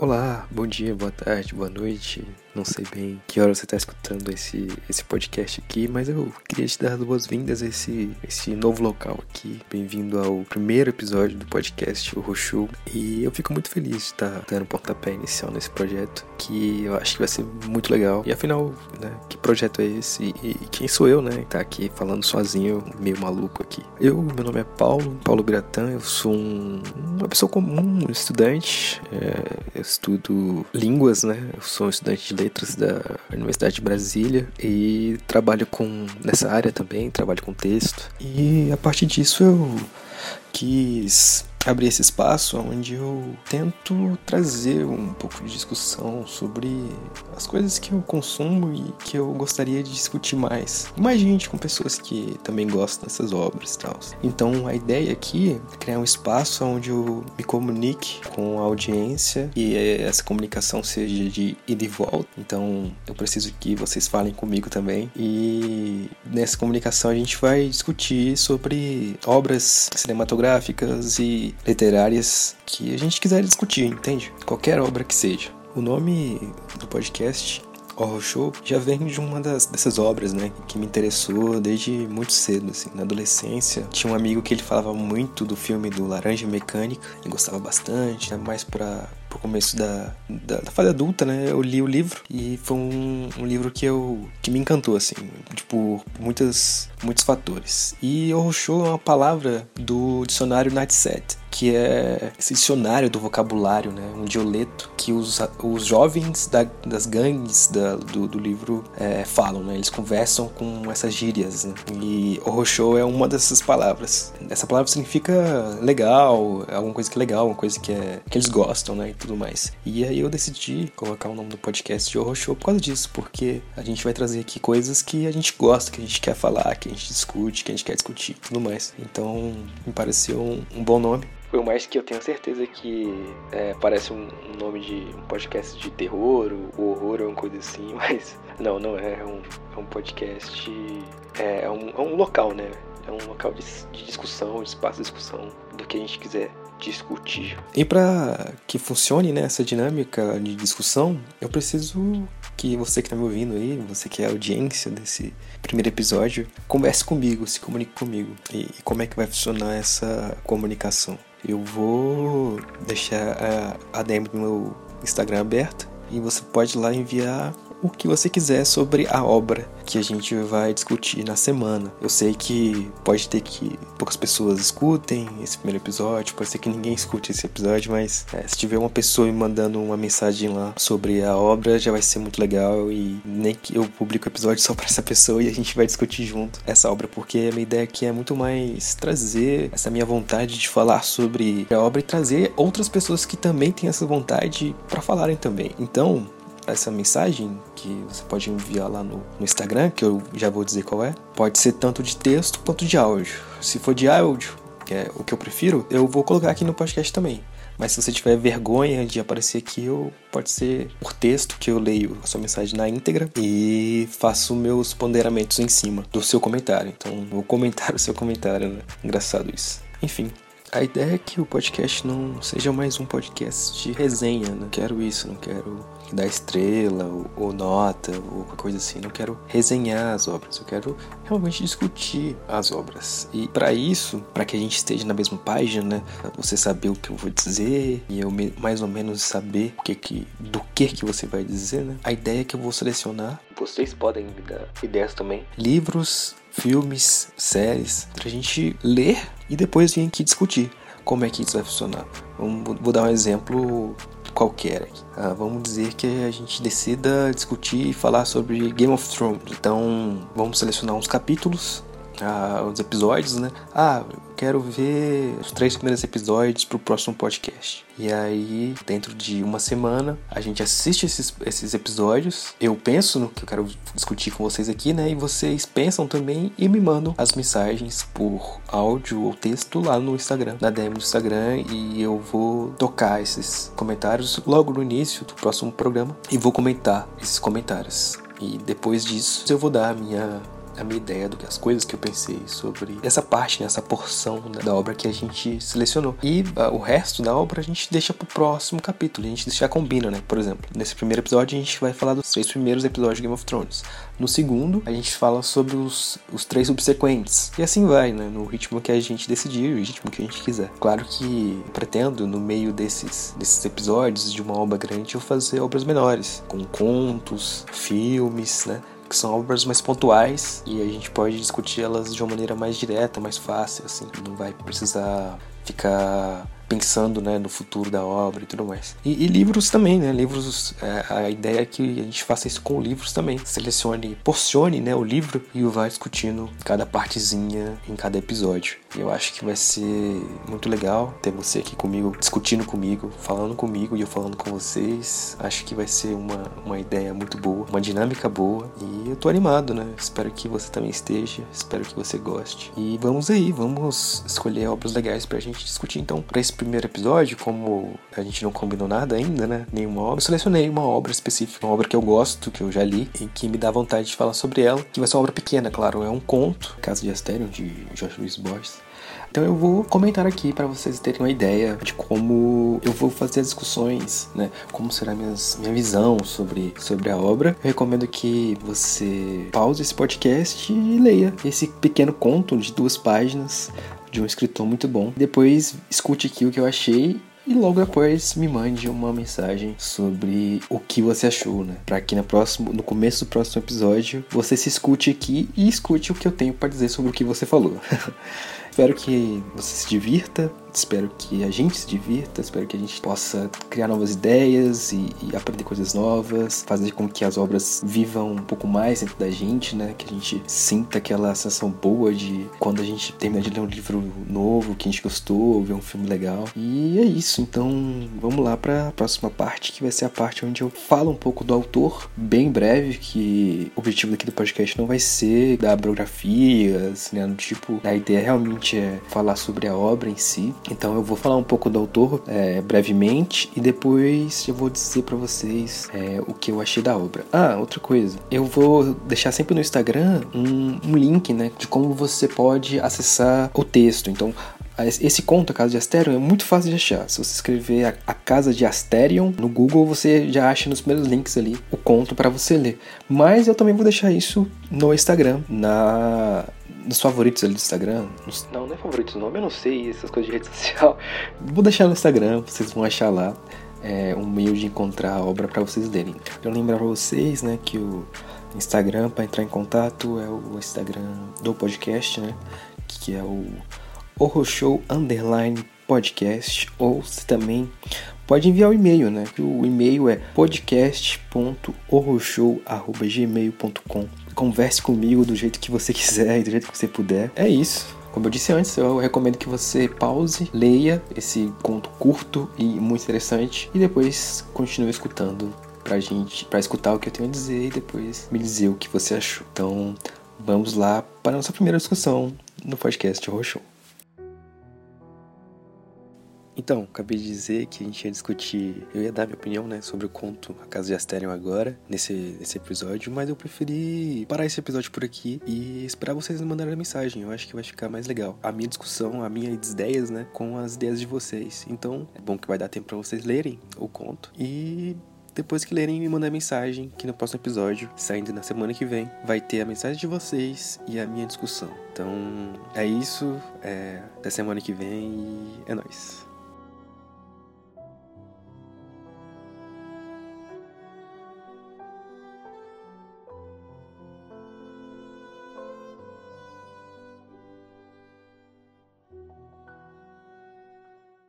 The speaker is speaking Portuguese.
Olá, bom dia, boa tarde, boa noite. Não sei bem que hora você está escutando esse, esse podcast aqui, mas eu queria te dar boas-vindas a esse, esse novo local aqui. Bem-vindo ao primeiro episódio do podcast O Roxu. E eu fico muito feliz de estar dando pontapé inicial nesse projeto, que eu acho que vai ser muito legal. E afinal, né, que projeto é esse? E, e quem sou eu, né, tá aqui falando sozinho, meio maluco aqui? Eu, meu nome é Paulo, Paulo Gratan, eu sou um, uma pessoa comum, um estudante. É, eu estudo línguas, né, eu sou um estudante de letras letras da Universidade de Brasília e trabalho com nessa área também, trabalho com texto. E a partir disso eu quis abrir esse espaço onde eu tento trazer um pouco de discussão sobre as coisas que eu consumo e que eu gostaria de discutir mais. Mais gente com pessoas que também gostam dessas obras e tal. Então a ideia aqui é criar um espaço onde eu me comunique com a audiência e essa comunicação seja de ida e volta. Então eu preciso que vocês falem comigo também e nessa comunicação a gente vai discutir sobre obras cinematográficas e literárias que a gente quiser discutir, entende? Qualquer obra que seja. O nome do podcast Horror Show já vem de uma das, dessas obras, né, que me interessou desde muito cedo, assim, na adolescência. Tinha um amigo que ele falava muito do filme do Laranja Mecânica, e gostava bastante, né, mais para pro começo da, da, da, fase adulta, né, eu li o livro e foi um, um livro que eu que me encantou assim, tipo, muitas muitos fatores. E horror show é uma palavra do dicionário Nightset, que é esse dicionário do vocabulário, né, um dioleto que os, os jovens da, das gangues da, do, do livro é, falam, né, eles conversam com essas gírias, né, e show é uma dessas palavras. Essa palavra significa legal, alguma coisa que é legal, alguma coisa que, é, que eles gostam, né, e tudo mais. E aí eu decidi colocar o nome do podcast de show por causa disso, porque a gente vai trazer aqui coisas que a gente gosta, que a gente quer falar, que a gente discute, que a gente quer discutir, tudo mais. Então, me pareceu um, um bom nome. Por mais que eu tenha certeza que é, parece um, um, nome de um podcast de terror, ou horror, ou uma coisa assim, mas não, não é. É um, é um podcast. É, é, um, é um local, né? É um local de, de discussão, de espaço de discussão do que a gente quiser discutir. E para que funcione né, essa dinâmica de discussão, eu preciso que você que está me ouvindo aí, você que é a audiência desse primeiro episódio, converse comigo, se comunique comigo. E, e como é que vai funcionar essa comunicação? Eu vou deixar a, DM do meu Instagram aberta e você pode lá enviar o que você quiser sobre a obra que a gente vai discutir na semana. Eu sei que pode ter que poucas pessoas escutem esse primeiro episódio, pode ser que ninguém escute esse episódio, mas é, se tiver uma pessoa me mandando uma mensagem lá sobre a obra, já vai ser muito legal e nem que eu publico o episódio só para essa pessoa e a gente vai discutir junto essa obra, porque a minha ideia aqui é muito mais trazer essa minha vontade de falar sobre a obra e trazer outras pessoas que também têm essa vontade para falarem também. Então, essa mensagem que você pode enviar lá no, no, Instagram, que eu já vou dizer qual é, pode ser tanto de texto quanto de áudio. Se for de áudio, que é o que eu prefiro, eu vou colocar aqui no podcast também. Mas se você tiver vergonha de aparecer aqui, eu pode ser por texto que eu leio a sua mensagem na íntegra e faço meus ponderamentos em cima do seu comentário. Então, vou comentar o seu comentário, né? Engraçado isso. Enfim, a ideia é que o podcast não seja mais um podcast de resenha, não quero isso, não quero dar estrela ou, ou, nota ou qualquer coisa assim, não quero resenhar as obras, eu quero realmente discutir as obras. E para isso, para que a gente esteja na mesma página, né, você saber o que eu vou dizer e eu mais ou menos saber o que que do que que você vai dizer, né? A ideia é que eu vou selecionar, vocês podem me dar ideias também, livros filmes, séries, pra gente ler e depois vir aqui discutir como é que isso vai funcionar. vou dar um exemplo qualquer. Ah, vamos dizer que a gente decida discutir e falar sobre Game of Thrones. Então vamos selecionar uns capítulos ah, os episódios, né? Ah, quero ver os três primeiros episódios pro próximo podcast. E aí, dentro de uma semana, a gente assiste esses, esses episódios. Eu penso no que eu quero discutir com vocês aqui, né? E vocês pensam também e me mandam as mensagens por áudio ou texto lá no Instagram, na DM do Instagram. E eu vou tocar esses comentários logo no início do próximo programa e vou comentar esses comentários. E depois disso, eu vou dar a minha a minha ideia do que as coisas que eu pensei sobre essa parte, né, essa porção da obra que a gente selecionou. E uh, o resto da obra a gente deixa pro próximo capítulo, a gente já combina, né? Por exemplo, nesse primeiro episódio a gente vai falar dos três primeiros episódios de Game of Thrones. No segundo, a gente fala sobre os, os três subsequentes. E assim vai, né? No ritmo que a gente decidir, o ritmo que a gente quiser. Claro que pretendo, no meio desses, desses episódios de uma obra grande, eu fazer obras menores, com contos, filmes, né? Que são obras mais pontuais e a gente pode discutir elas de uma maneira mais direta, mais fácil, assim. Não vai precisar ficar pensando né, no futuro da obra e tudo mais. E, e livros também, né? Livros, é, a ideia é que a gente faça isso com livros também. Selecione, porcione né, o livro e o vá discutindo cada partezinha em cada episódio. Eu acho que vai ser muito legal ter você aqui comigo, discutindo comigo, falando comigo e eu falando com vocês. Acho que vai ser uma, uma ideia muito boa, uma dinâmica boa. E eu tô animado, né? Espero que você também esteja, espero que você goste. E vamos aí, vamos escolher obras legais pra gente discutir. Então, pra esse primeiro episódio, como a gente não combinou nada ainda, né? Nenhuma obra, eu selecionei uma obra específica, uma obra que eu gosto, que eu já li e que me dá vontade de falar sobre ela, que vai ser uma obra pequena, claro, é um conto, Casa de Astério, de Jorge Luiz Borges. Então eu vou comentar aqui para vocês terem uma ideia de como eu vou fazer as discussões, né? Como será minhas, minha visão sobre, sobre a obra. Eu recomendo que você pause esse podcast e leia esse pequeno conto de duas páginas de um escritor muito bom. Depois escute aqui o que eu achei e logo depois me mande uma mensagem sobre o que você achou, né? Para que no próximo, no começo do próximo episódio você se escute aqui e escute o que eu tenho para dizer sobre o que você falou. Espero que você se divirta Espero que a gente se divirta, espero que a gente possa criar novas ideias e, e, aprender coisas novas, fazer com que as obras vivam um pouco mais dentro da gente, né? Que a gente sinta aquela sensação boa de quando a gente termina de ler um livro novo, que a gente gostou, ver um filme legal. E é isso, então vamos lá para a próxima parte, que vai ser a parte onde eu falo um pouco do autor, bem breve, que o objetivo daqui do podcast não vai ser dar biografias, né? Tipo, a ideia realmente é falar sobre a obra em si. Então eu vou falar um pouco do autor é, brevemente e depois eu vou dizer para vocês é, o que eu achei da obra. Ah, outra coisa, eu vou deixar sempre no Instagram um, um link, né, de como você pode acessar o texto. Então esse conto, A Casa de Asterion, é muito fácil de achar. Se você escrever a, a Casa de Asterion no Google, você já acha nos primeiros links ali o conto para você ler. Mas eu também vou deixar isso no Instagram, na nos favoritos ali do Instagram. Nos, não, não é favoritos o nome, eu não sei, essas coisas de rede social. Vou deixar no Instagram, vocês vão achar lá é, um meio de encontrar a obra para vocês lerem. Eu lembrar pra vocês, né, que o Instagram para entrar em contato é o Instagram do podcast, né, que é o Horror Show Underline Podcast, ou se também pode enviar o e-mail, né? O e-mail é podcast.horrorshow.gmail.com converse comigo do jeito que você quiser e do jeito que você puder. É isso. Como eu disse antes, eu recomendo que você pause, leia esse conto curto e muito interessante e depois continue escutando pra gente, para escutar o que eu tenho a dizer e depois me dizer o que você achou. Então, vamos lá para a nossa primeira discussão no podcast Horror Show. Então, acabei de dizer que a gente ia discutir, eu ia dar minha opinião, né, sobre o conto A Casa de Asterion agora, nesse, nesse episódio, mas eu preferi parar esse episódio por aqui e esperar vocês me mandarem a mensagem. Eu acho que vai ficar mais legal. A minha discussão, a minha ideias, né, com as ideias de vocês. Então, é bom que vai dar tempo para vocês lerem o conto e depois que lerem, me mandar mensagem que no próximo episódio, saindo na semana que vem, vai ter a mensagem de vocês e a minha discussão. Então, é isso. É, até semana que vem e é nóis.